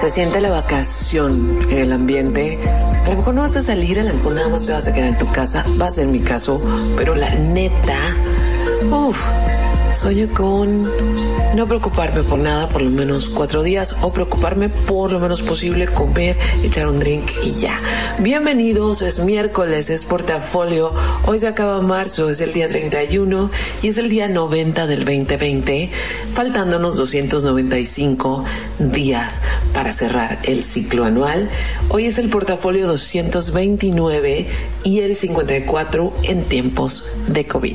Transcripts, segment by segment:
Se siente la vacación en el ambiente. A lo mejor no vas a salir, a lo mejor nada más te vas a quedar en tu casa. Va a ser mi caso, pero la neta, uff, sueño con no preocuparme por nada por lo menos cuatro días o preocuparme por lo menos posible, comer, echar un drink y ya. Bienvenidos, es miércoles, es portafolio. Hoy se acaba marzo, es el día 31 y es el día 90 del 2020, faltándonos 295 días para cerrar el ciclo anual. Hoy es el portafolio 229 y el 54 en tiempos de COVID.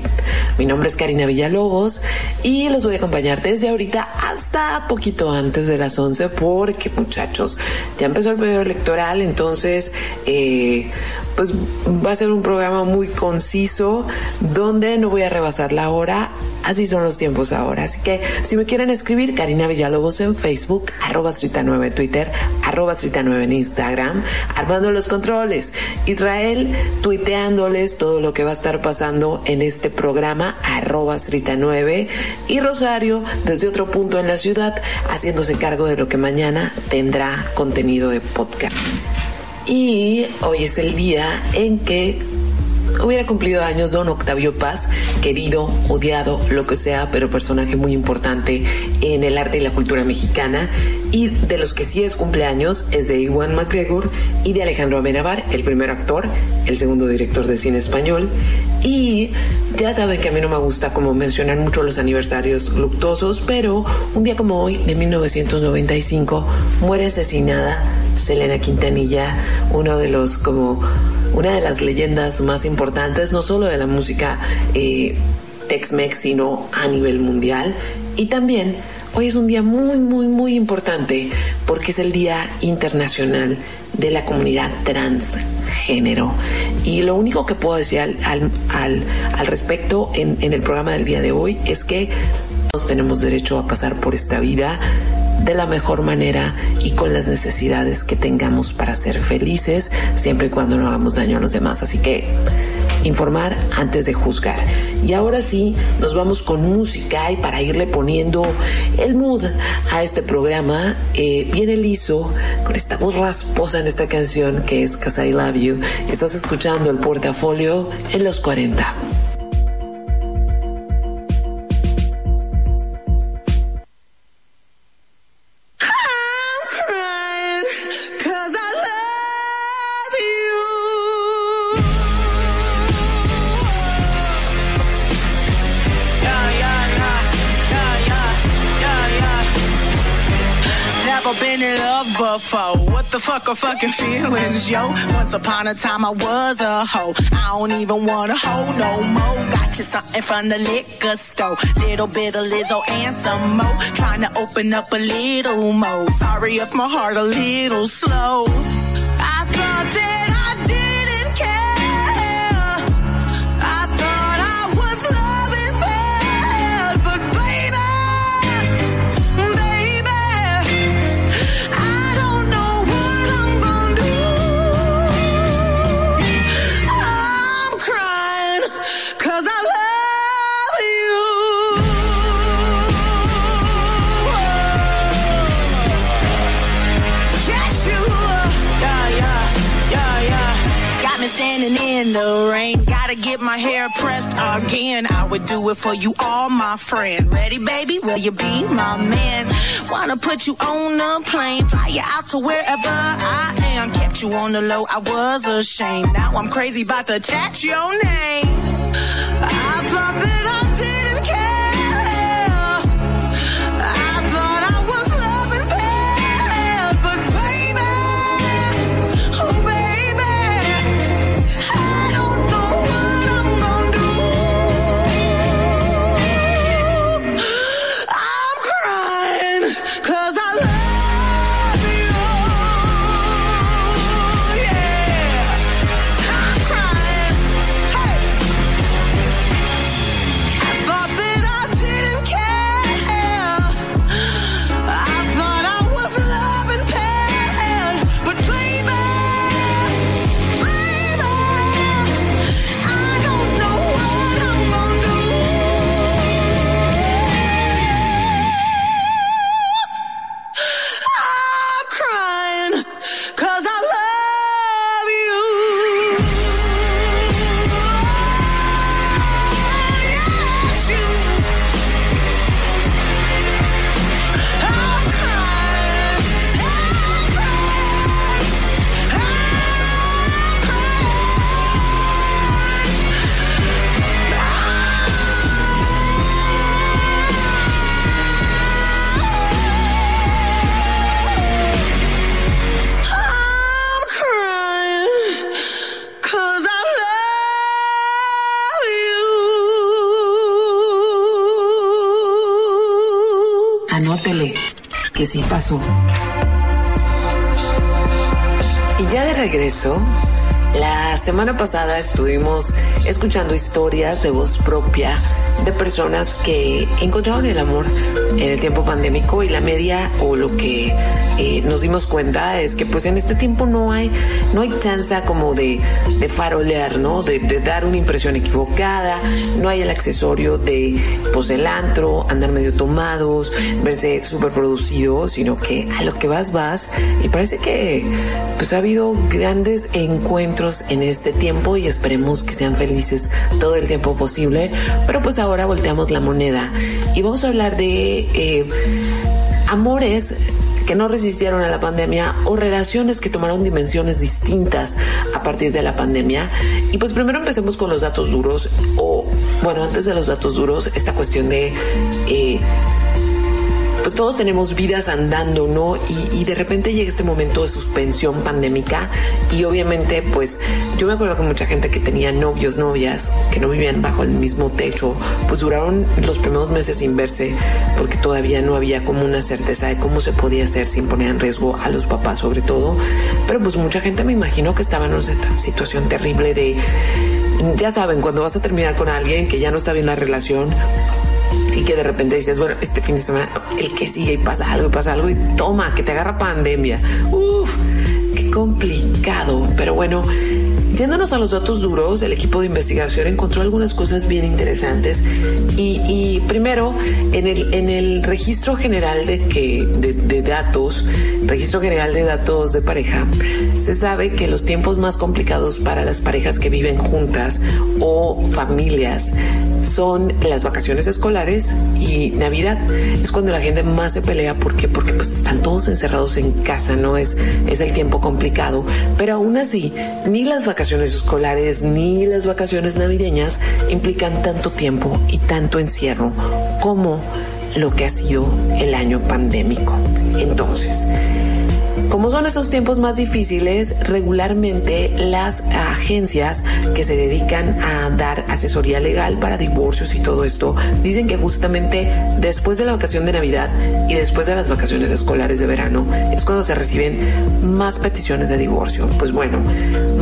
Mi nombre es Karina Villalobos y los voy a acompañar desde ahorita hasta poquito antes de las 11 porque muchachos, ya empezó el periodo electoral, entonces eh, pues va a ser un programa muy conciso donde no voy a rebasar la hora, así son los tiempos ahora. Así que si me quieren escribir, Karina Villalobos en Facebook, arroba 9 en Twitter, arroba 9 en Instagram, armando los controles. Israel tuiteándoles todo lo que va a estar pasando en este programa, arroba 9 y Rosario desde otro punto en la ciudad, haciéndose cargo de lo que mañana tendrá contenido de podcast. Y hoy es el día en que hubiera cumplido años don Octavio Paz, querido, odiado, lo que sea, pero personaje muy importante en el arte y la cultura mexicana. Y de los que sí es cumpleaños es de Iwan McGregor y de Alejandro Amenabar, el primer actor, el segundo director de cine español. Y ya saben que a mí no me gusta como mencionar mucho los aniversarios luctuosos, pero un día como hoy, de 1995, muere asesinada Selena Quintanilla, uno de los como una de las leyendas más importantes, no solo de la música eh, Tex-Mex, sino a nivel mundial. Y también hoy es un día muy, muy, muy importante porque es el Día Internacional de la Comunidad Transgénero. Y lo único que puedo decir al, al, al, respecto en, en el programa del día de hoy es que todos tenemos derecho a pasar por esta vida de la mejor manera y con las necesidades que tengamos para ser felices, siempre y cuando no hagamos daño a los demás. Así que informar antes de juzgar. Y ahora sí, nos vamos con música y para irle poniendo el mood a este programa, eh, viene liso con esta voz rasposa en esta canción que es Cause I Love You. Estás escuchando el portafolio en los 40. Fuck are fucking feelings, yo? Once upon a time I was a hoe. I don't even want a hoe no more. Got you something from the liquor store. Little bit of Lizzo and some more. Trying to open up a little more. Sorry if my heart a little slow. I thought that get my hair pressed again. I would do it for you, all my friend. Ready, baby? Will you be my man? Wanna put you on a plane, fly you out to wherever I am. Kept you on the low, I was ashamed. Now I'm crazy about to attach your name. La semana pasada estuvimos escuchando historias de voz propia de personas que encontraron el amor en el tiempo pandémico y la media o lo que eh, nos dimos cuenta es que pues en este tiempo no hay no hay chance como de, de farolear, ¿no? De, dar una impresión equivocada, no hay el accesorio de pues antro, andar medio tomados, verse súper producido, sino que a lo que vas vas y parece que pues ha habido grandes encuentros en este tiempo y esperemos que sean felices todo el tiempo posible, pero pues ahora volteamos la moneda y vamos a hablar de eh, amores que no resistieron a la pandemia o relaciones que tomaron dimensiones distintas a partir de la pandemia. Y pues primero empecemos con los datos duros o, bueno, antes de los datos duros, esta cuestión de... Eh, pues todos tenemos vidas andando, ¿no? Y, de repente llega este momento de suspensión pandémica y obviamente pues yo me acuerdo con mucha gente que tenía novios, novias, que no vivían bajo el mismo techo, pues duraron los primeros meses sin verse porque todavía no había como una certeza de cómo se podía hacer sin poner en riesgo a los papás sobre todo. Pero pues mucha gente me imagino que estaba en una situación terrible de ya saben, cuando vas a terminar con alguien que ya no está bien la relación, y que de repente dices, bueno, este fin de semana, el que sigue y pasa algo y pasa algo y toma, que te agarra pandemia. Uf, qué complicado. Pero bueno, Yéndonos a los datos duros, el equipo de investigación encontró algunas cosas bien interesantes y, primero, en el, en el registro general de, que, de, datos, registro general de datos de pareja, se sabe que los tiempos más complicados para las parejas que viven juntas o familias son las vacaciones escolares y Navidad. Es cuando la gente más se pelea. Porque porque pues están todos encerrados en casa, no es es el tiempo complicado, pero aún así ni las vacaciones vacaciones escolares ni las vacaciones navideñas implican tanto tiempo y tanto encierro como lo que ha sido el año pandémico. Entonces, como son estos tiempos más difíciles, regularmente las agencias que se dedican a dar asesoría legal para divorcios y todo esto dicen que justamente después de la vacación de Navidad y después de las vacaciones escolares de verano es cuando se reciben más peticiones de divorcio. Pues bueno,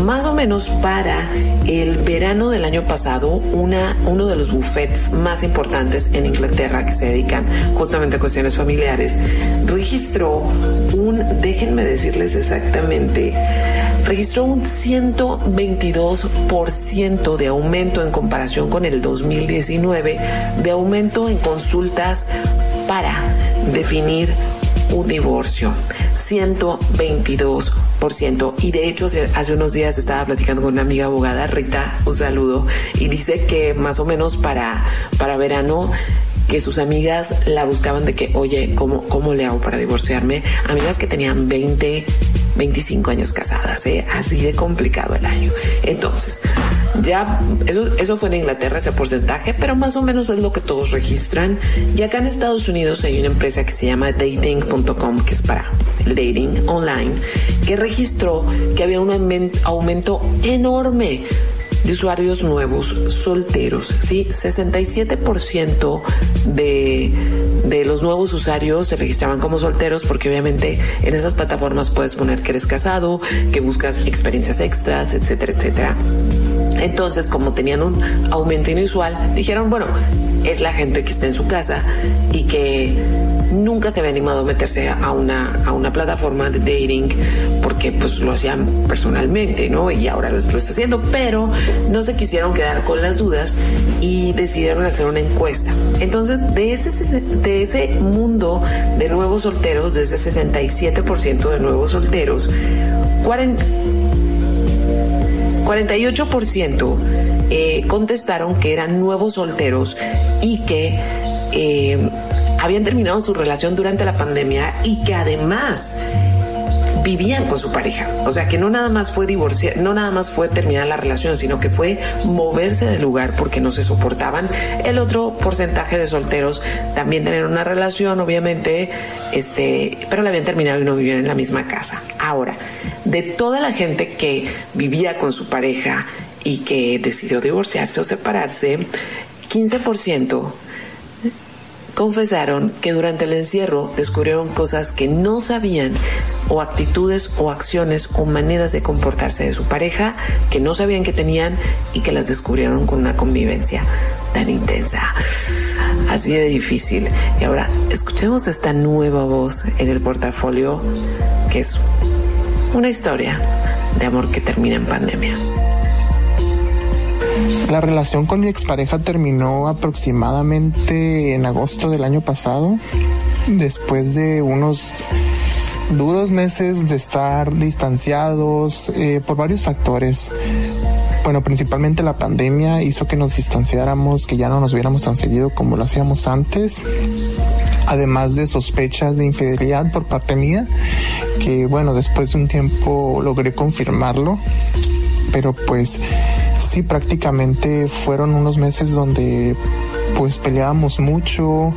más o menos para el verano del año pasado, una, uno de los buffets más importantes en Inglaterra que se dedican justamente a cuestiones familiares registró un, déjenme decirles exactamente, registró un 122% de aumento en comparación con el 2019, de aumento en consultas para definir un divorcio. 122%. Y de hecho, hace unos días estaba platicando con una amiga abogada, Rita, un saludo, y dice que más o menos para, para verano que sus amigas la buscaban de que, oye, ¿cómo, cómo le hago para divorciarme? Amigas que tenían 20, 25 años casadas, ¿eh? así de complicado el año. Entonces, ya eso, eso fue en Inglaterra ese porcentaje, pero más o menos es lo que todos registran. Y acá en Estados Unidos hay una empresa que se llama dating.com, que es para dating online, que registró que había un aumento enorme de usuarios nuevos solteros, ¿sí? 67% de, de los nuevos usuarios se registraban como solteros porque obviamente en esas plataformas puedes poner que eres casado, que buscas experiencias extras, etcétera, etcétera. Entonces, como tenían un aumento inusual, dijeron, bueno, es la gente que está en su casa y que nunca se había animado a meterse a una, a una plataforma de dating porque pues lo hacían personalmente, ¿no? Y ahora lo, está haciendo, pero no se quisieron quedar con las dudas y decidieron hacer una encuesta. Entonces, de ese, de ese mundo de nuevos solteros, de ese 67% de nuevos solteros, 48% eh, contestaron que eran nuevos solteros y que eh, habían terminado su relación durante la pandemia y que además vivían con su pareja. O sea, que no nada más fue divorciar, no nada más fue terminar la relación, sino que fue moverse del lugar porque no se soportaban. El otro porcentaje de solteros también tener una relación, obviamente, este, pero la habían terminado y no vivían en la misma casa. Ahora, de toda la gente que vivía con su pareja y que decidió divorciarse o separarse, 15% confesaron que durante el encierro descubrieron cosas que no sabían o actitudes o acciones o maneras de comportarse de su pareja que no sabían que tenían y que las descubrieron con una convivencia tan intensa. Así de difícil. Y ahora escuchemos esta nueva voz en el portafolio que es una historia de amor que termina en pandemia. La relación con mi expareja terminó aproximadamente en agosto del año pasado, después de unos duros meses de estar distanciados eh, por varios factores. Bueno, principalmente la pandemia hizo que nos distanciáramos, que ya no nos viéramos tan seguido como lo hacíamos antes. Además de sospechas de infidelidad por parte mía, que bueno, después de un tiempo logré confirmarlo, pero pues sí, prácticamente fueron unos meses donde pues peleábamos mucho,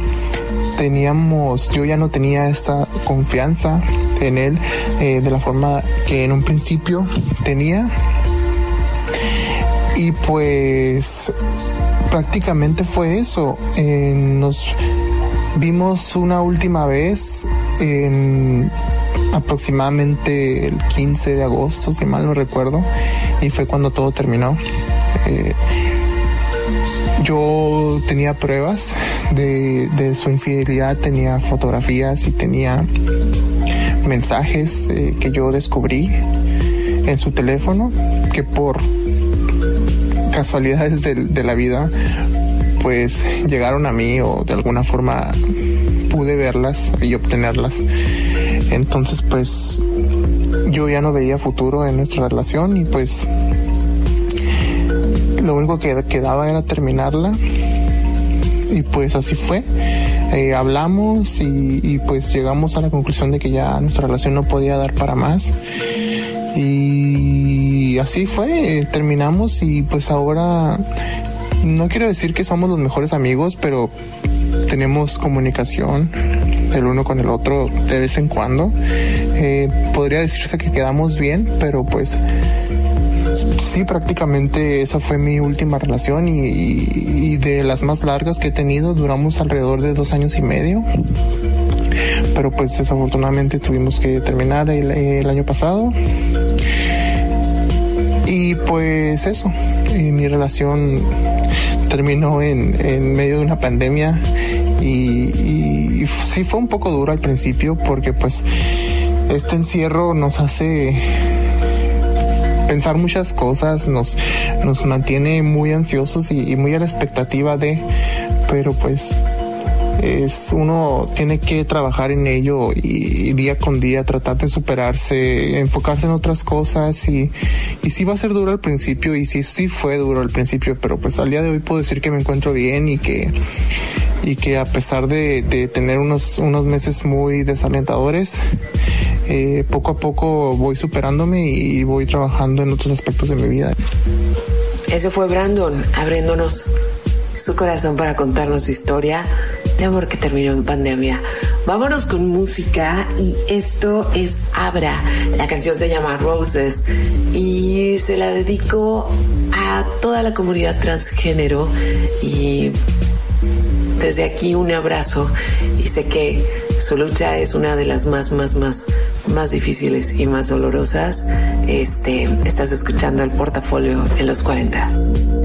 teníamos, yo ya no tenía esta confianza en él eh, de la forma que en un principio tenía. Y pues prácticamente fue eso. Eh, nos vimos una última vez en aproximadamente el 15 de agosto, si mal no recuerdo, y fue cuando todo terminó. Eh, yo tenía pruebas de, su infidelidad, tenía fotografías y tenía mensajes eh, que yo descubrí en su teléfono que por casualidades de, la vida pues llegaron a mí o de alguna forma pude verlas y obtenerlas. Entonces pues yo ya no veía futuro en nuestra relación y pues lo único que quedaba era terminarla y pues así fue. Eh, hablamos y, pues llegamos a la conclusión de que ya nuestra relación no podía dar para más. Y así fue, eh, terminamos y pues ahora no quiero decir que somos los mejores amigos, pero tenemos comunicación el uno con el otro de vez en cuando. Eh, podría decirse que quedamos bien, pero pues sí, prácticamente esa fue mi última relación y, de las más largas que he tenido, duramos alrededor de dos años y medio. Pero pues desafortunadamente tuvimos que terminar el, año pasado. Y pues eso, mi relación terminó en, medio de una pandemia y sí fue un poco duro al principio porque pues este encierro nos hace pensar muchas cosas, nos, nos mantiene muy ansiosos y, muy a la expectativa de, pero pues es uno tiene que trabajar en ello y, día con día tratar de superarse, enfocarse en otras cosas y, y sí va a ser duro al principio y sí, sí fue duro al principio, pero pues al día de hoy puedo decir que me encuentro bien y que y que a pesar de, de tener unos, unos meses muy desalentadores, eh, poco a poco voy superándome y voy trabajando en otros aspectos de mi vida. Ese fue Brandon abriéndonos su corazón para contarnos su historia de amor que terminó en pandemia. Vámonos con música y esto es Abra. La canción se llama Roses y se la dedico a toda la comunidad transgénero y desde aquí un abrazo y sé que su lucha es una de las más, más, más, más difíciles y más dolorosas. Este, estás escuchando el portafolio en los 40.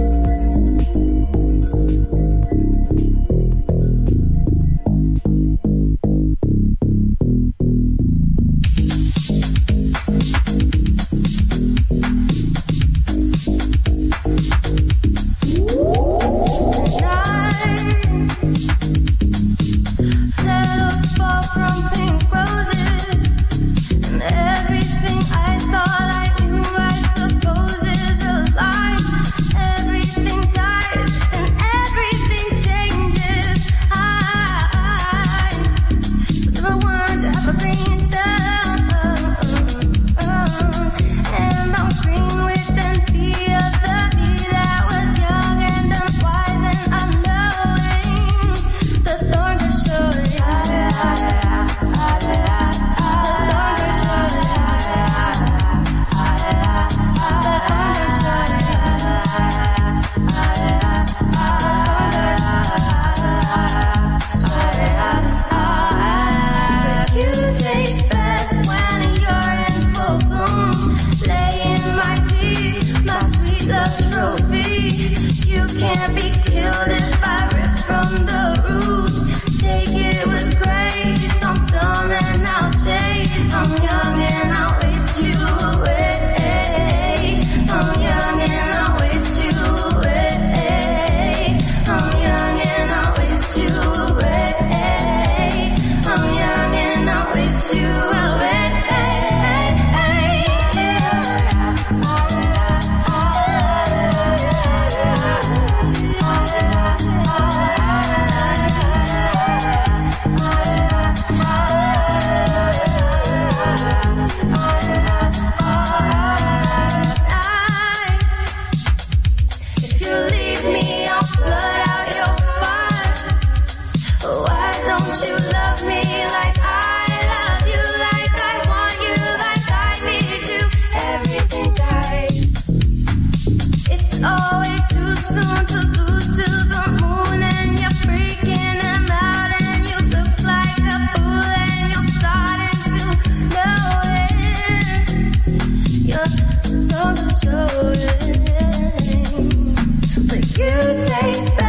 place.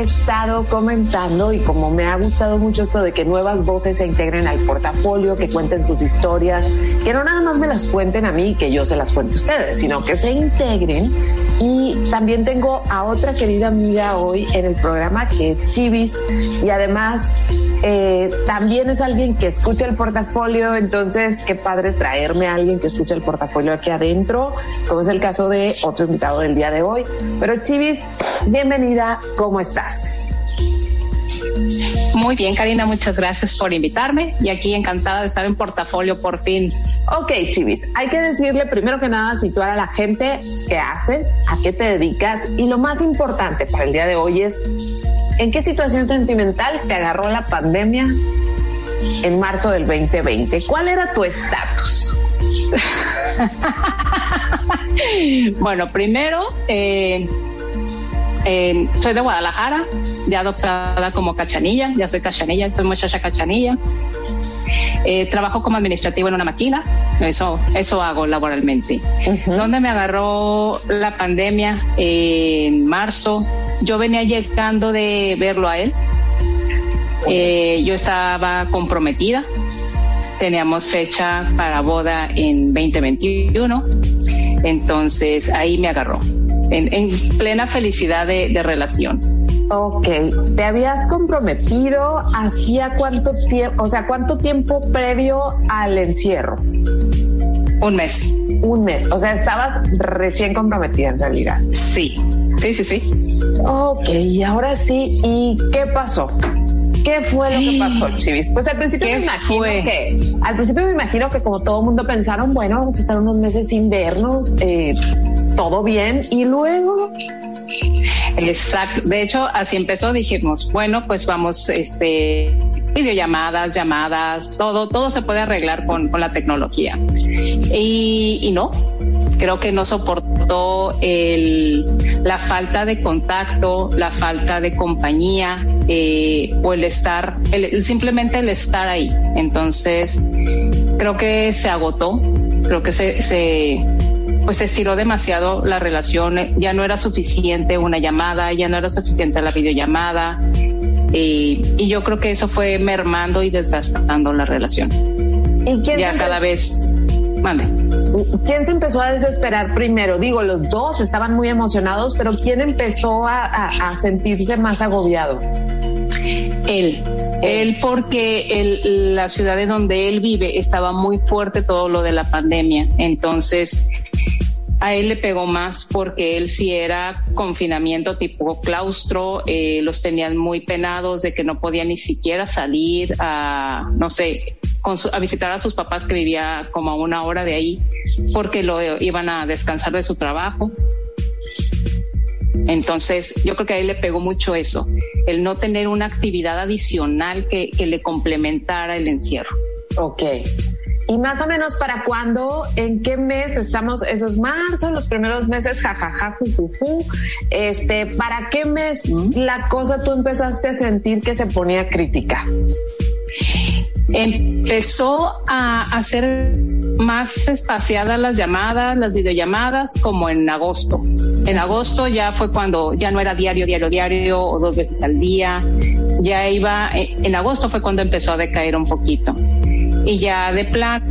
Estado comentando y como me ha gustado mucho esto de que nuevas voces se integren al portafolio, que cuenten sus historias, que no nada más me las cuenten a mí, que yo se las cuente a ustedes, sino que se integren. Y también tengo a otra querida amiga hoy en el programa que es Chivis y además eh, también es alguien que escucha el portafolio, entonces qué padre traerme a alguien que escucha el portafolio aquí adentro, como es el caso de otro invitado del día de hoy. Pero Chivis, bienvenida, ¿cómo estás? Muy bien, Karina, muchas gracias por invitarme y aquí encantada de estar en portafolio por fin. Ok, Chivis, hay que decirle primero que nada, situar a la gente qué haces, a qué te dedicas y lo más importante para el día de hoy es en qué situación sentimental te agarró la pandemia en marzo del 2020. ¿Cuál era tu estatus? bueno, primero, eh, soy de Guadalajara, ya adoptada como cachanilla, ya soy cachanilla, soy muchacha cachanilla. Eh, trabajo como administrativo en una máquina, eso, eso hago laboralmente. ¿Dónde me agarró la pandemia? en marzo, yo venía llegando de verlo a él. Eh, yo estaba comprometida, teníamos fecha para boda en 2021, entonces ahí me agarró en, plena felicidad de, relación. Ok, ¿te habías comprometido hacía cuánto tiempo, o sea, cuánto tiempo previo al encierro? Un mes. Un mes, o sea, estabas recién comprometida en realidad. Sí, sí, sí, sí. Ok, y ahora sí, ¿y qué pasó? ¿Qué fue lo que pasó, Chivis? Pues al principio me imagino que, al principio me imagino que como todo el mundo pensaron, bueno, vamos a estar unos meses sin vernos, eh, todo bien, y luego Exacto. De hecho, así empezó. Dijimos, bueno, pues vamos, este, videollamadas, llamadas, todo, todo se puede arreglar con, con la tecnología. Y, y no, creo que no soportó el, la falta de contacto, la falta de compañía eh, o el estar, el, simplemente el estar ahí. Entonces, creo que se agotó, creo que se, se pues se estiró demasiado la relación, ya no era suficiente una llamada, ya no era suficiente la videollamada, y, y yo creo que eso fue mermando y desgastando la relación. ¿Y quién ya cada vez, mande. ¿Quién se empezó a desesperar primero? Digo, los dos estaban muy emocionados, pero ¿quién empezó a, a, a sentirse más agobiado? Él, él porque la ciudad en donde él vive estaba muy fuerte todo lo de la pandemia, entonces a él le pegó más porque él sí era confinamiento tipo claustro, eh, los tenían muy penados de que no podía ni siquiera salir a, no sé, su, a visitar a sus papás que vivía como a una hora de ahí porque lo iban a descansar de su trabajo. Entonces, yo creo que a él le pegó mucho eso, el no tener una actividad adicional que, que le complementara el encierro. Ok. Y más o menos para cuándo, en qué mes estamos, eso es marzo, los primeros meses, jajaja, jujuju, este, ¿para qué mes la cosa tú empezaste a sentir que se ponía crítica? Empezó a hacer más espaciadas las llamadas, las videollamadas, como en agosto. En agosto ya fue cuando ya no era diario, diario, diario o dos veces al día. Ya iba, en agosto fue cuando empezó a decaer un poquito. Y ya de plan,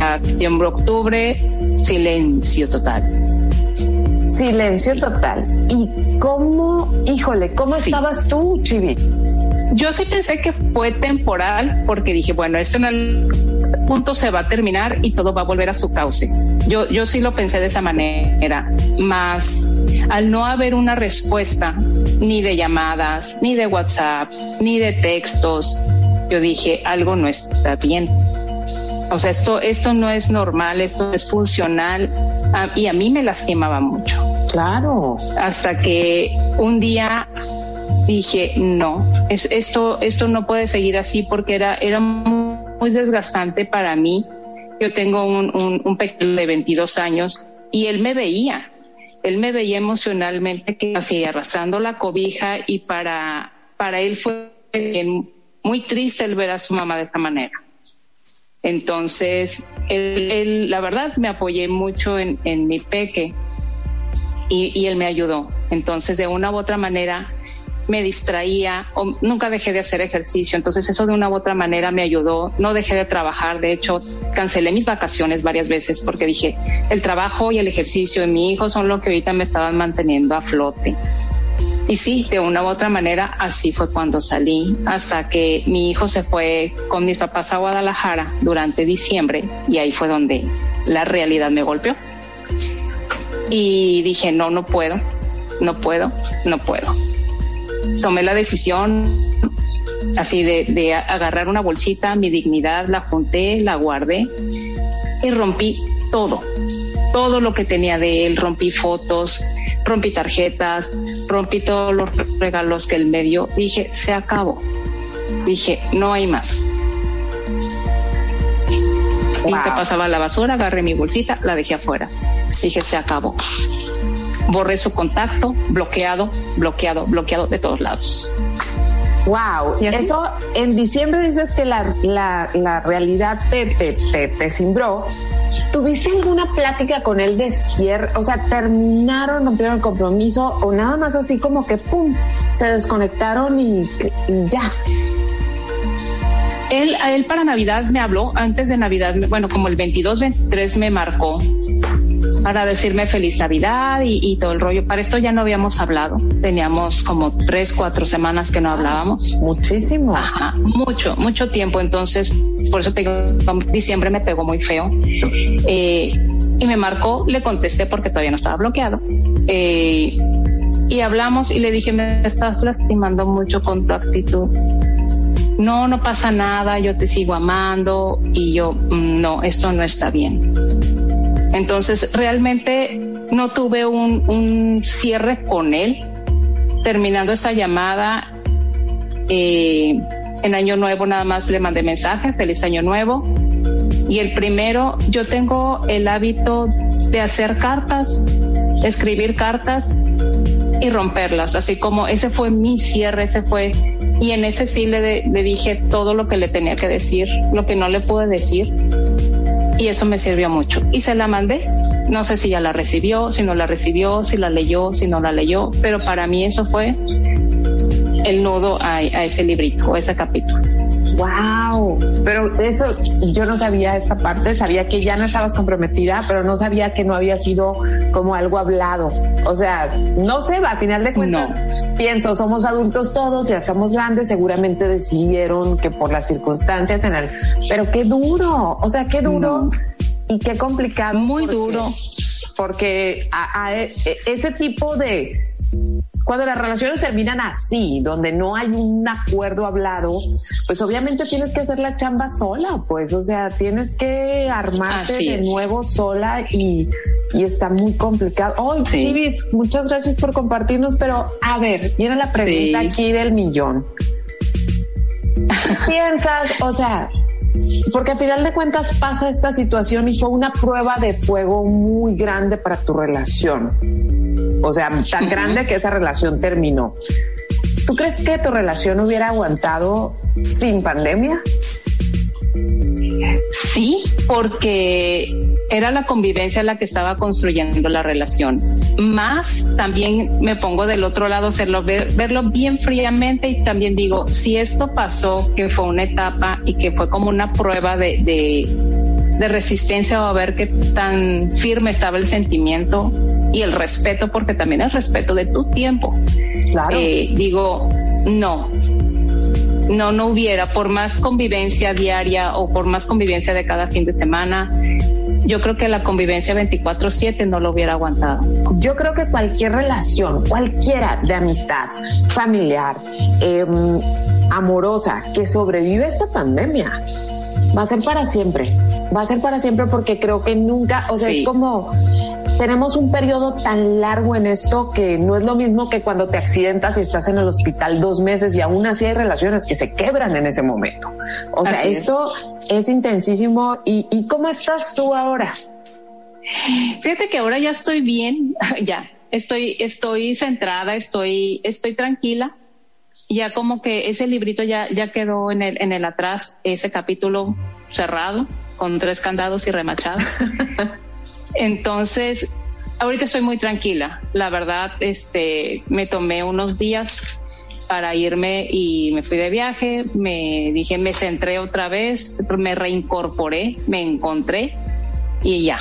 a septiembre, octubre, silencio total. Silencio total. ¿Y cómo, híjole, cómo sí. estabas tú, Chivi? Yo sí pensé que fue temporal porque dije, bueno, esto en el punto se va a terminar y todo va a volver a su cauce. Yo, yo sí lo pensé de esa manera, más al no haber una respuesta ni de llamadas, ni de WhatsApp, ni de textos, yo dije, algo no está bien. O sea, esto, esto no es normal, esto es funcional y a mí me lastimaba mucho. Claro. Hasta que un día dije, no, es, esto, esto no puede seguir así porque era, era muy, desgastante para mí. Yo tengo un, un, un, pequeño de 22 años y él me veía, él me veía emocionalmente que así arrastrando la cobija y para, para él fue muy triste el ver a su mamá de esa manera. Entonces, él, él, la verdad, me apoyé mucho en, en mi peque y, y, él me ayudó. Entonces, de una u otra manera, me distraía o nunca dejé de hacer ejercicio. Entonces, eso de una u otra manera me ayudó. No dejé de trabajar. De hecho, cancelé mis vacaciones varias veces porque dije, el trabajo y el ejercicio de mi hijo son lo que ahorita me estaban manteniendo a flote. Y sí, de una u otra manera, así fue cuando salí, hasta que mi hijo se fue con mis papás a Guadalajara durante diciembre y ahí fue donde la realidad me golpeó. Y dije, no, no puedo, no puedo, no puedo. Tomé la decisión así de, de agarrar una bolsita, mi dignidad, la junté, la guardé y rompí todo, todo lo que tenía de él, rompí fotos, rompí tarjetas, rompí todos los regalos que él me dio. Dije, se acabó. Dije, no hay más. Wow. Y te pasaba la basura, agarré mi bolsita, la dejé afuera. Dije, se acabó. Borré su contacto, bloqueado, bloqueado, bloqueado de todos lados. Wow, ¿Y eso en diciembre dices que la, la, la realidad te, te, te, te cimbró. ¿Tuviste alguna plática con él de cierre? O sea, ¿terminaron, rompieron el compromiso o nada más así como que pum, se desconectaron y, y ya? Él, a él para Navidad me habló, antes de Navidad, bueno, como el 22, 23 me marcó para decirme feliz Navidad y, y, todo el rollo. Para esto ya no habíamos hablado. Teníamos como tres, cuatro semanas que no hablábamos. Muchísimo. Ajá, mucho, mucho tiempo. Entonces, por eso te digo, diciembre me pegó muy feo. Eh, y me marcó, le contesté porque todavía no estaba bloqueado. Eh, y hablamos y le dije, me estás lastimando mucho con tu actitud no, no pasa nada, yo te sigo amando y yo, no, esto no está bien. Entonces, realmente no tuve un, cierre con él. Terminando esa llamada, eh, en Año Nuevo nada más le mandé mensaje, feliz Año Nuevo. Y el primero, yo tengo el hábito de hacer cartas, escribir cartas y romperlas, así como ese fue mi cierre, ese fue, y en ese sí le dije todo lo que le tenía que decir, lo que no le pude decir y eso me sirvió mucho. Y se la mandé. No sé si ya la recibió, si no la recibió, si la leyó, si no la leyó, pero para mí eso fue el nudo a, ese librito o ese capítulo. Wow, pero eso yo no sabía esa parte, sabía que ya no estabas comprometida, pero no sabía que no había sido como algo hablado. O sea, no sé, a final de cuentas pienso, somos adultos todos, ya estamos grandes, seguramente decidieron que por las circunstancias en el, pero qué duro, o sea, qué duro y qué complicado. Muy duro. Porque a, e, e, ese tipo de cuando las relaciones terminan así, donde no hay un acuerdo hablado, pues obviamente tienes que hacer la chamba sola, pues, o sea, tienes que armarte de nuevo sola y, y, está muy complicado. Oh, Chivis, muchas gracias por compartirnos, pero a ver, viene la pregunta aquí del millón. ¿Qué piensas? O sea, porque al final de cuentas pasa esta situación y fue una prueba de fuego muy grande para tu relación. O sea, tan grande que esa relación terminó. ¿Tú crees que tu relación hubiera aguantado sin pandemia? Sí, porque era la convivencia la que estaba construyendo la relación. Más también me pongo del otro lado, hacerlo, verlo bien fríamente y también digo, si esto pasó, que fue una etapa y que fue como una prueba de, de, resistencia o a ver qué tan firme estaba el sentimiento y el respeto, porque también el respeto de tu tiempo. Claro. Eh, digo, no, no, no hubiera, por más convivencia diaria o por más convivencia de cada fin de semana, yo creo que la convivencia 24/7 no lo hubiera aguantado. Yo creo que cualquier relación, cualquiera de amistad, familiar, em, amorosa, que sobrevive esta pandemia, va a ser para siempre. Va a ser para siempre porque creo que nunca, o sea, es como tenemos un periodo tan largo en esto que no es lo mismo que cuando te accidentas y estás en el hospital dos meses y aún así hay relaciones que se quebran en ese momento. O sea, esto es. intensísimo. ¿Y, ¿Y cómo estás tú ahora? Fíjate que ahora ya estoy bien, ya estoy, estoy centrada, estoy, estoy tranquila. Ya como que ese librito ya, ya quedó en el, en el atrás, ese capítulo cerrado, con tres candados y remachado. Entonces, ahorita estoy muy tranquila. La verdad, este, me tomé unos días para irme y me fui de viaje, me dije, me centré otra vez, me reincorporé, me encontré y ya,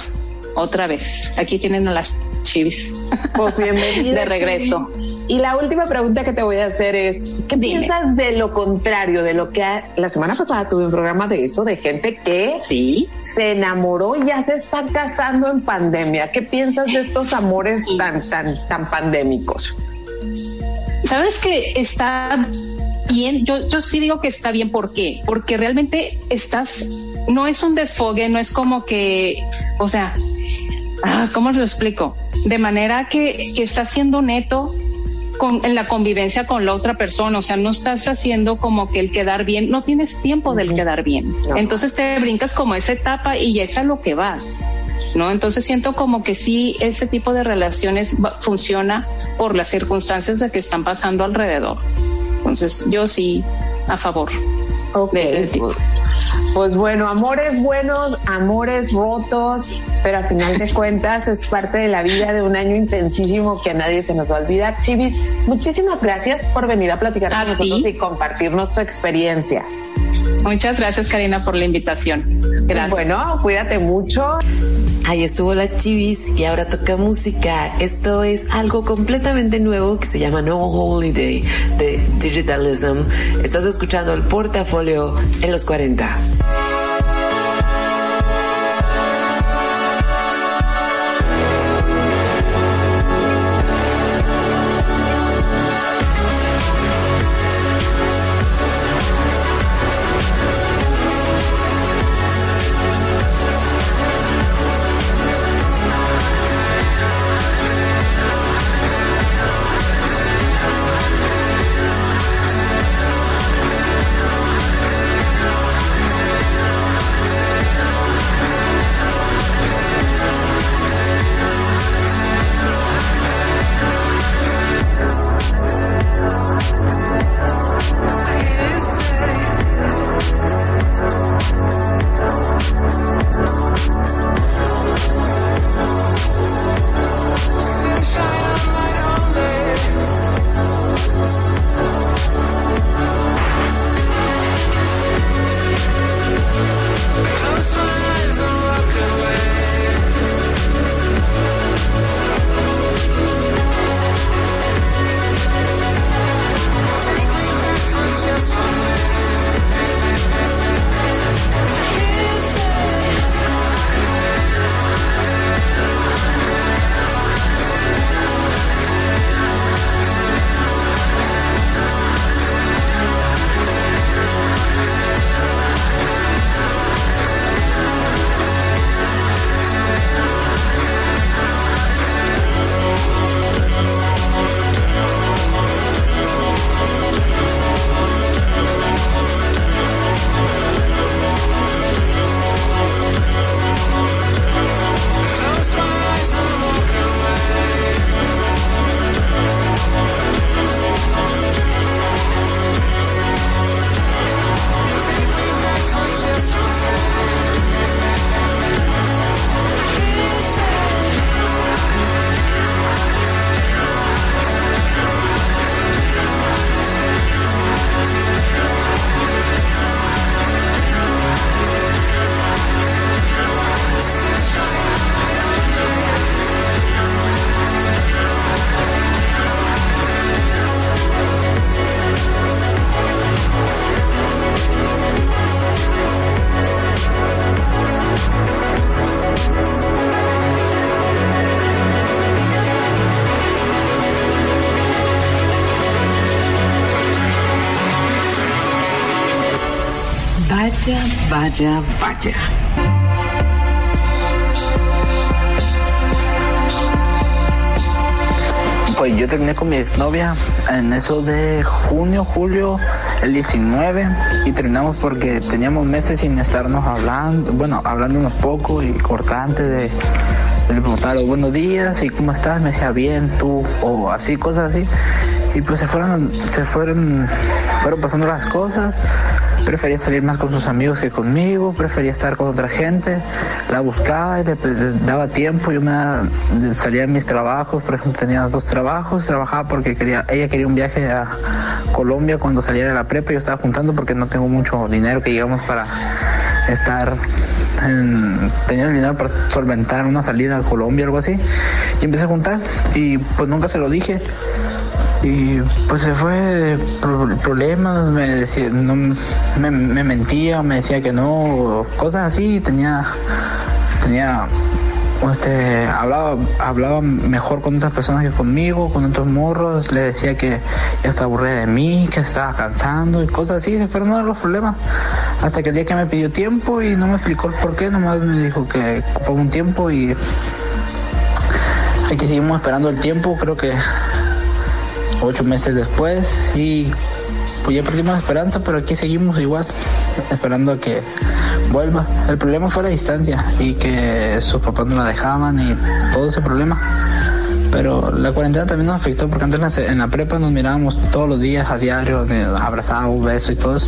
otra vez. Aquí tienen las chivis. Pues bienvenida. de regreso. Y la última pregunta que te voy a hacer es, ¿qué piensas de lo contrario, de lo que la semana pasada tuve un programa de eso, de gente que ¿Sí? se enamoró y ya se está casando en pandemia? ¿Qué piensas de estos amores tan, tan, tan pandémicos? Sabes que está bien, yo, yo sí digo que está bien, ¿por qué? Porque realmente estás, no es un desfogue, no es como que, o sea, ah, ¿cómo lo explico? De manera que, que estás siendo neto, con, en la convivencia con la otra persona, o sea, no estás haciendo como que el quedar bien, no tienes tiempo del quedar bien. Entonces te brincas como esa etapa y ya es a lo que vas. ¿No? Entonces siento como que sí, ese tipo de relaciones funciona por las circunstancias de que están pasando alrededor. Entonces yo sí, a favor. Ok. Pues bueno, amores buenos, amores rotos, pero a final de cuentas es parte de la vida de un año intensísimo que a nadie se nos va a olvidar. Chivis, muchísimas gracias por venir a platicar con nosotros y compartirnos tu experiencia. Muchas gracias, Karina, por la invitación. Gracias. Bueno, cuídate mucho. Ahí estuvo la Chivis y ahora toca música. Esto es algo completamente nuevo que se llama No Holiday de Digitalism. Estás escuchando el portafolio en los 40. Vaya, vaya. Pues yo terminé con mi exnovia en eso de junio, julio, el 19 y terminamos porque teníamos meses sin estarnos hablando, bueno, hablándonos poco y cortante de, le preguntaba los buenos días y cómo estás, me decía bien, tú, o así, cosas así. Y pues se fueron, se fueron, fueron pasando las cosas prefería salir más con sus amigos que conmigo, prefería estar con otra gente, la buscaba y le, daba tiempo, yo me salía en mis trabajos, por ejemplo tenía dos trabajos, trabajaba porque quería, ella quería un viaje a Colombia cuando saliera de la prepa, yo estaba juntando porque no tengo mucho dinero que digamos para estar en, tenía el dinero para solventar una salida a Colombia o algo así y empecé a juntar y pues nunca se lo dije y pues se fue problemas, me decía, no, me, mentía, me decía que no, cosas así, tenía, tenía, este, hablaba, hablaba mejor con otras personas que conmigo, con otros morros, le decía que ya estaba aburrida de mí, que estaba cansando y cosas así, se fueron los problemas. Hasta que el día que me pidió tiempo y no me explicó el por qué, nomás me dijo que ocupaba un tiempo y que seguimos esperando el tiempo, creo que ocho meses después y pues ya perdimos la esperanza, pero aquí seguimos igual, esperando a que vuelva. El problema fue la distancia y que sus papás no la dejaban y todo ese problema. Pero la cuarentena también nos afectó porque antes en la prepa nos mirábamos todos los días a diario, abrazados, besos y todo eso.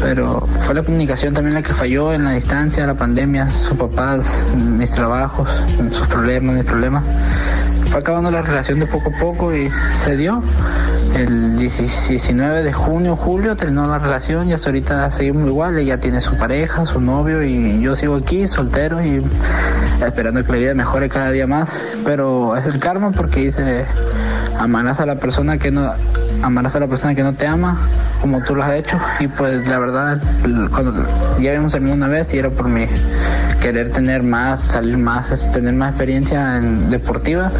Pero fue la comunicación también la que falló en la distancia, la pandemia, sus papás, mis trabajos, sus problemas, mis problemas fue acabando la relación de poco a poco y se dio. El 19 de junio, julio terminó la relación y hasta ahorita seguimos igual. Ella tiene su pareja, su novio y yo sigo aquí soltero y esperando que la vida mejore cada día más. Pero es el karma porque dice amarás a la persona que no amarás a la persona que no te ama como tú lo has hecho y pues la verdad cuando ya habíamos terminado una vez y era por mi querer tener más salir más tener más experiencia en deportiva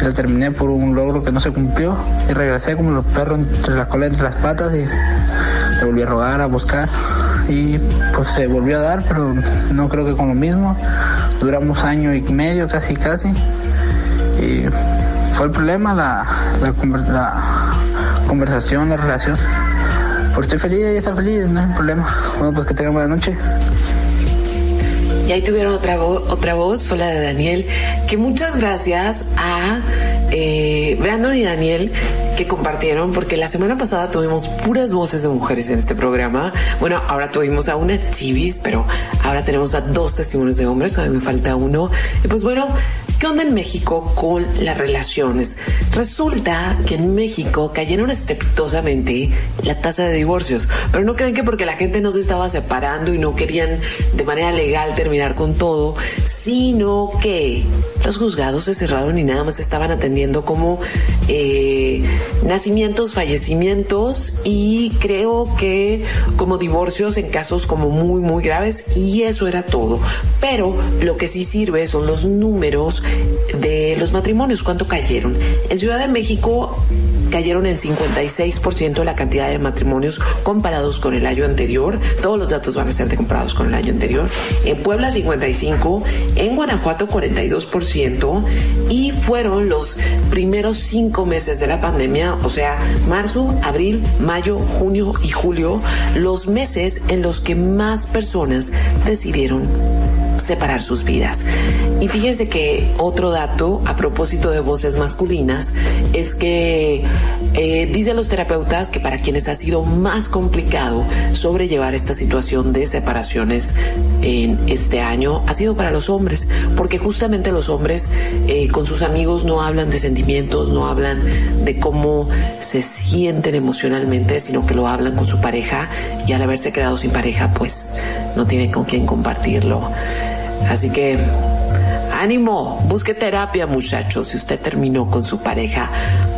la terminé por un logro que no se cumplió y regresé como los perros entre las colas entre las patas y le volví a rogar a buscar y pues se volvió a dar pero no creo que con lo mismo duramos año y medio casi casi y fue el problema la, la, conversación, la relación. Por estoy feliz, ella está feliz, no es un problema. Bueno, pues que tengan buena noche. Y ahí tuvieron otra, voz, otra voz, fue la de Daniel, que muchas gracias a eh, Brandon y Daniel que compartieron, porque la semana pasada tuvimos puras voces de mujeres en este programa. Bueno, ahora tuvimos a una Chivis, pero ahora tenemos a dos testimonios de hombres, todavía me falta uno. Y pues bueno, ¿Qué onda en México con las relaciones? Resulta que en México cayeron estrepitosamente la tasa de divorcios, pero no creen que porque la gente no se estaba separando y no querían de manera legal terminar con todo, sino que los juzgados se cerraron y nada más estaban atendiendo como eh, nacimientos, fallecimientos y creo que como divorcios en casos como muy, muy graves y eso era todo. Pero lo que sí sirve son los números de los matrimonios, ¿cuánto cayeron? En Ciudad de México cayeron en 56% de la cantidad de matrimonios comparados con el año anterior. Todos los datos van a de comparados con el año anterior. En Puebla 55, en Guanajuato 42% y fueron los primeros cinco meses de la pandemia, o sea, marzo, abril, mayo, junio y julio, los meses en los que más personas decidieron separar sus vidas. Y fíjense que otro dato a propósito de voces masculinas es que eh, dicen los terapeutas que para quienes ha sido más complicado sobrellevar esta situación de separaciones en este año ha sido para los hombres, porque justamente los hombres eh, con sus amigos no hablan de sentimientos, no hablan de cómo se sienten emocionalmente, sino que lo hablan con su pareja y al haberse quedado sin pareja, pues no tienen con quién compartirlo. Así que ánimo, busque terapia muchachos si usted terminó con su pareja.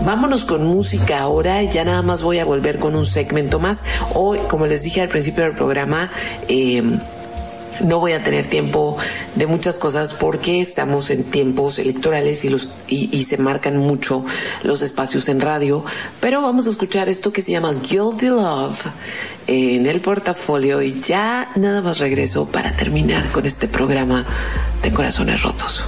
Vámonos con música ahora, ya nada más voy a volver con un segmento más. Hoy, como les dije al principio del programa, eh, no voy a tener tiempo de muchas cosas porque estamos en tiempos electorales y los y, se marcan mucho los espacios en radio, pero vamos a escuchar esto que se llama Guilty Love en el portafolio y ya nada más regreso para terminar con este programa de corazones rotos.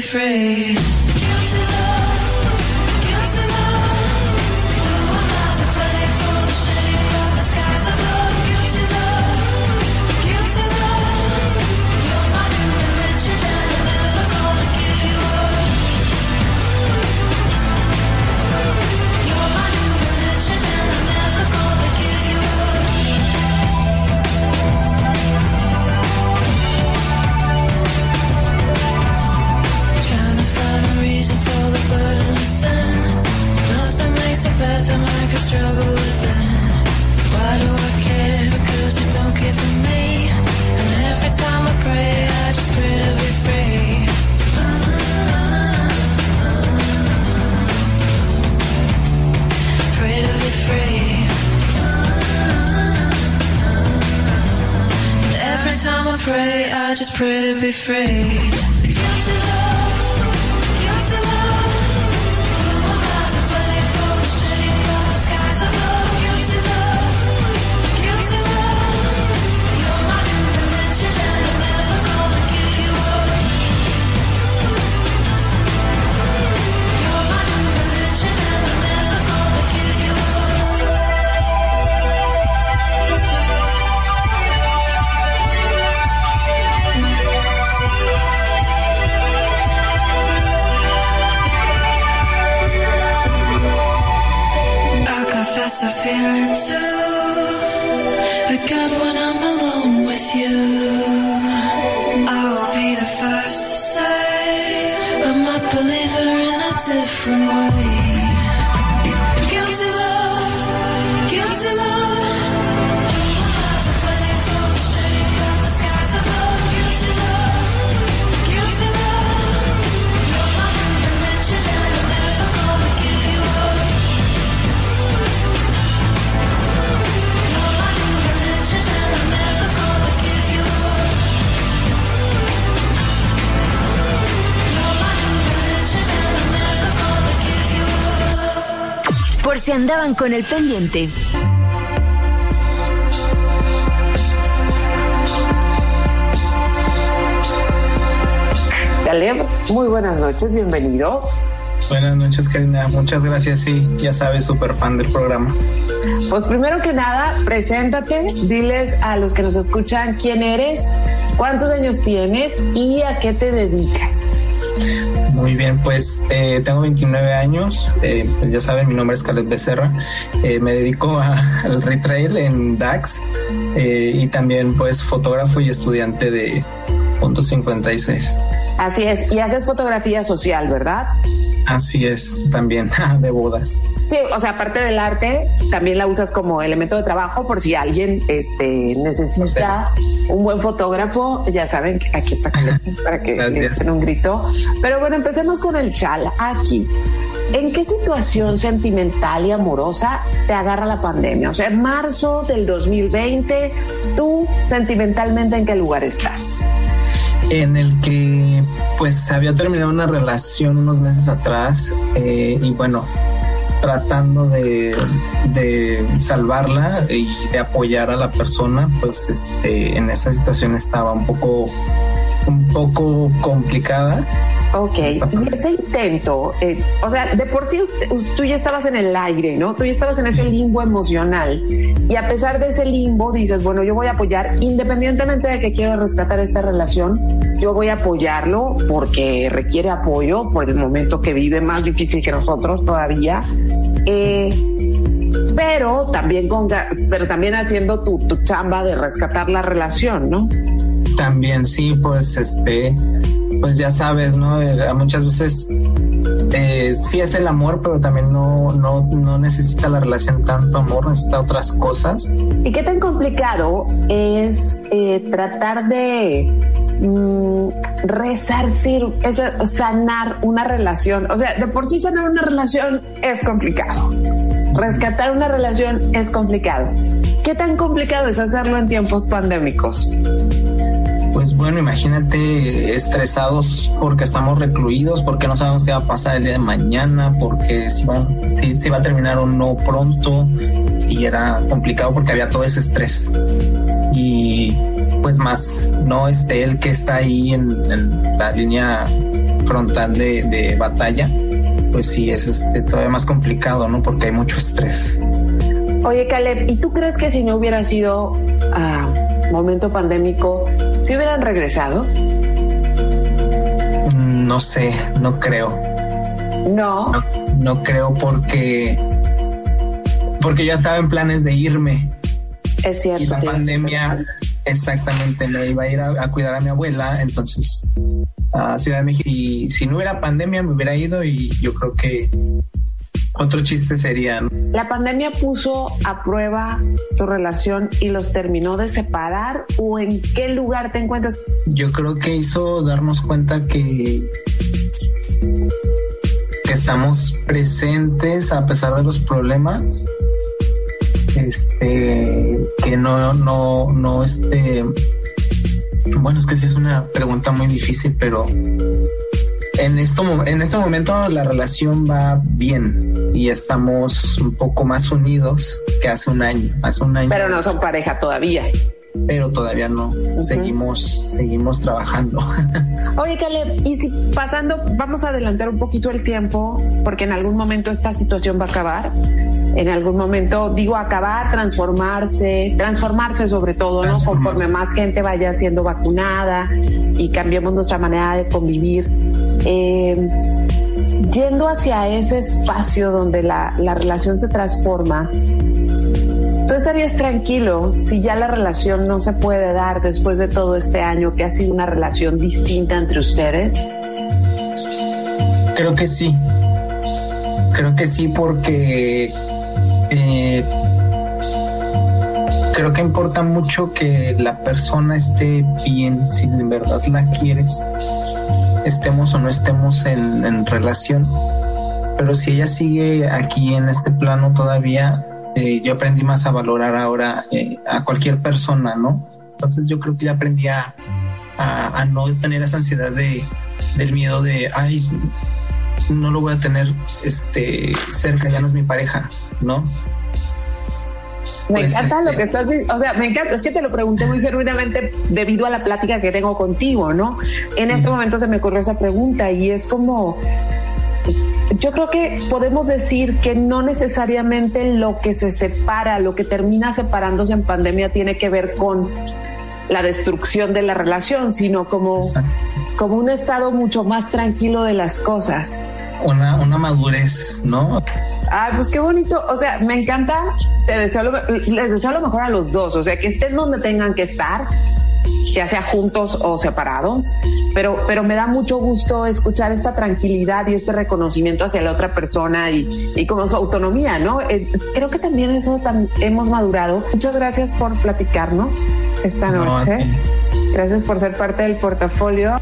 Se con el pendiente. Caleb, muy buenas noches, bienvenido. Buenas noches, Karina. Muchas gracias. Sí, ya sabes, súper fan del programa. Pues primero que nada, preséntate, diles a los que nos escuchan quién eres, cuántos años tienes y a qué te dedicas. Muy bien, pues eh, tengo 29 años, eh, pues ya saben, mi nombre es Caleb Becerra, eh, me dedico al retrail en DAX y también pues fotógrafo y estudiante de 56. Así es, y haces fotografía social, ¿verdad? Así es, también, de bodas. Sí, o sea, aparte del arte, también la usas como elemento de trabajo por si alguien este, necesita un buen fotógrafo, ya saben aquí está para que den un grito. Pero bueno, empecemos con el chal aquí. ¿En qué situación sentimental y amorosa te agarra la pandemia? O sea, en marzo del 2020, tú sentimentalmente en qué lugar estás? En el que pues había terminado una relación unos meses atrás eh, y bueno tratando de, salvarla y de apoyar a la persona pues este en esa situación estaba un poco un poco complicada Ok, y ese intento, eh, o sea, de por sí tú ya estabas en el aire, ¿no? Tú ya estabas en ese limbo emocional y a pesar de ese limbo dices, bueno, yo voy a apoyar, independientemente de que quiero rescatar esta relación, yo voy a apoyarlo porque requiere apoyo por el momento que vive más difícil que nosotros todavía. Eh, pero también con, pero también haciendo tu, tu chamba de rescatar la relación, ¿no? También sí, pues este, pues ya sabes, ¿no? Eh, muchas veces eh, sí es el amor, pero también no, no, no necesita la relación tanto amor, necesita otras cosas. ¿Y qué tan complicado es eh, tratar de mm, resarcir, es, sanar una relación? O sea, de por sí sanar una relación es complicado. Rescatar una relación es complicado. ¿Qué tan complicado es hacerlo en tiempos pandémicos? Pues bueno, imagínate estresados porque estamos recluidos, porque no sabemos qué va a pasar el día de mañana, porque si, vamos, va a terminar o no pronto, y era complicado porque había todo ese estrés. Y pues más, no este, el que está ahí en, la línea frontal de, batalla, pues sí es este, todavía más complicado, ¿no? Porque hay mucho estrés. Oye, Caleb, ¿y tú crees que si no hubiera sido ah, momento pandémico, si hubieran regresado? No sé, no creo. No. No, creo porque porque ya estaba en planes de irme. Es cierto. Y la pandemia, exactamente, me iba a ir a, cuidar a mi abuela, entonces a Ciudad de México. Y si no hubiera pandemia, me hubiera ido y yo creo que otro chiste sería... ¿La pandemia puso a prueba tu relación y los terminó de separar o en qué lugar te encuentras? Yo creo que hizo darnos cuenta que que estamos presentes a pesar de los problemas este que no no no este bueno es que sí es una pregunta muy difícil pero en, esto, en este momento la relación va bien y estamos un poco más unidos que hace un año. Hace un año. Pero no son pareja todavía pero todavía no. Seguimos, seguimos trabajando. Oye, Caleb, y si pasando, vamos a adelantar un poquito el tiempo, porque en algún momento esta situación va a acabar. En algún momento, digo, acabar, transformarse, transformarse sobre todo, ¿no? Conforme más gente vaya siendo vacunada y cambiemos nuestra manera de convivir. Eh, yendo hacia ese espacio donde la, la relación se transforma, ¿Tú estarías tranquilo si ya la relación no se puede dar después de todo este año que ha sido una relación distinta entre ustedes? Creo que sí. Creo que sí porque eh, creo que importa mucho que la persona esté bien, si en verdad la quieres, estemos o no estemos en, en relación. Pero si ella sigue aquí en este plano todavía, eh, yo aprendí más a valorar ahora eh, a cualquier persona, ¿no? Entonces yo creo que ya aprendí a, no tener esa ansiedad de, del miedo de, ay, no lo voy a tener este cerca, ya no es mi pareja, ¿no? Me pues, encanta lo este que estás diciendo, o sea, me encanta, es que te lo pregunté muy genuinamente debido a la plática que tengo contigo, ¿no? En este momento se me ocurrió esa pregunta y es como, yo creo que podemos decir que no necesariamente lo que se separa, lo que termina separándose en pandemia tiene que ver con la destrucción de la relación, sino como, como un estado mucho más tranquilo de las cosas. Una, una madurez, ¿no? Ay, pues qué bonito. O sea, me encanta. Te deseo les deseo lo mejor a los dos. O sea, que estén donde tengan que estar, ya sea juntos o separados, pero, pero me da mucho gusto escuchar esta tranquilidad y este reconocimiento hacia la otra persona y, y como su autonomía, ¿no? Eh, creo que también eso hemos madurado. Muchas gracias por platicarnos esta noche. gracias por ser parte del portafolio.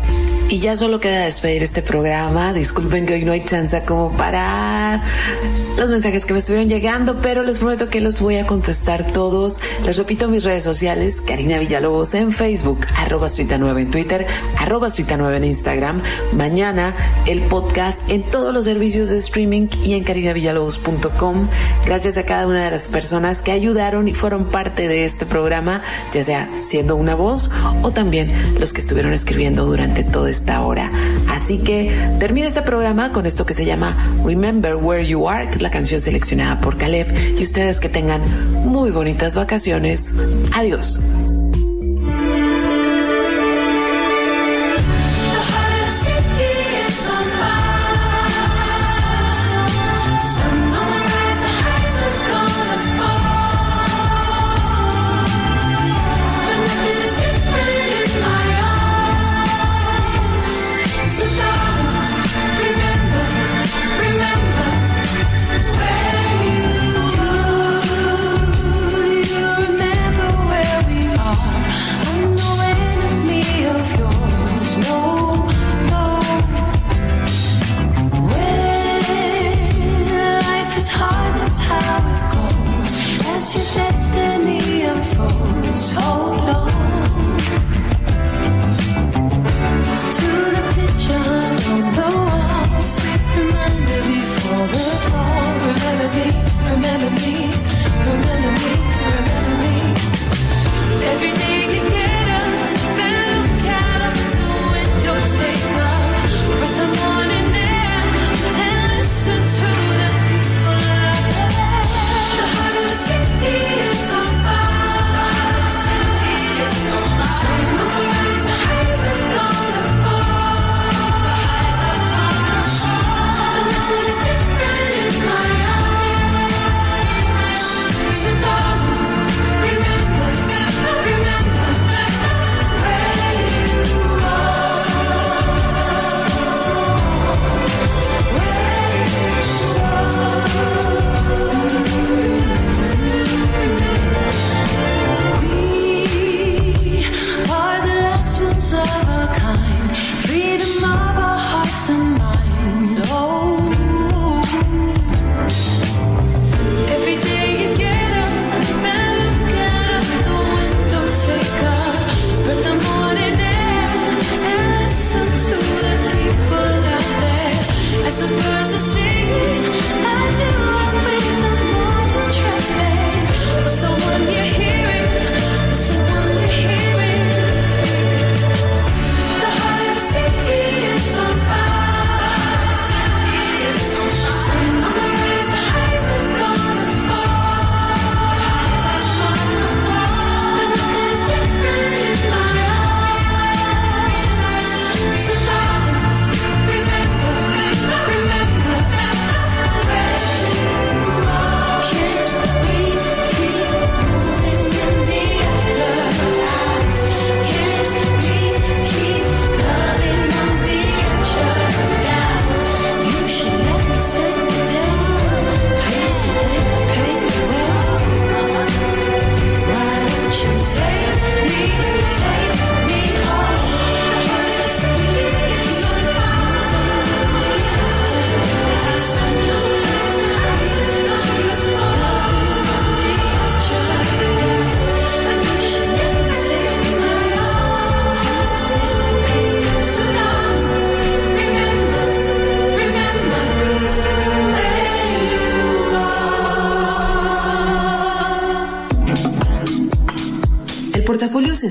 Y ya solo queda despedir este programa. Disculpen que hoy no hay chance como para los mensajes que me estuvieron llegando, pero les prometo que los voy a contestar todos. Les repito mis redes sociales, Karina Villalobos en Facebook, arroba 9 en Twitter, arroba 9 en Instagram. Mañana el podcast en todos los servicios de streaming y en carinavillalobos.com. Gracias a cada una de las personas que ayudaron y fueron parte de este programa, ya sea siendo una voz o también los que estuvieron escribiendo durante todo este esta hora. Así que termina este programa con esto que se llama Remember Where You Are, que es la canción seleccionada por Caleb. Y ustedes que tengan muy bonitas vacaciones. Adiós.